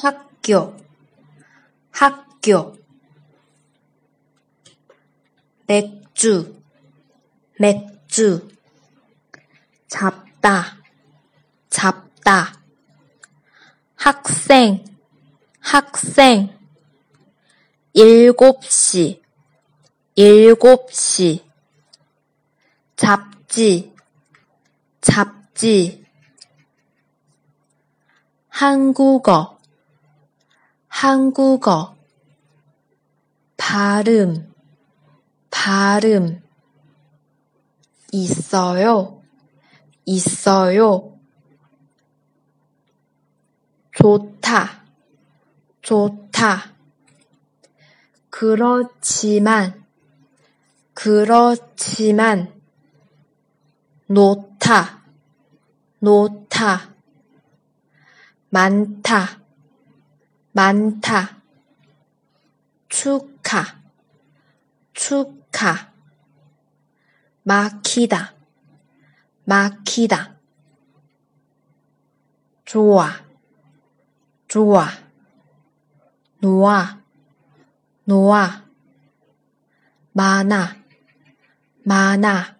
학교. 학교. 맥주. 맥주. 잡다. 잡다. 학생. 학생. 일곱 시. 일곱 시. 잡지. 잡지. 한국어 한국어. 발음. 발음. 있어요. 있어요. 좋다. 좋다. 그렇지만 그렇지만 놓다. 놓다. 많다 많다. 축하. 축하. 막히다. 막히다. 좋아. 좋아. 놓아. 놓아. 많아. 많아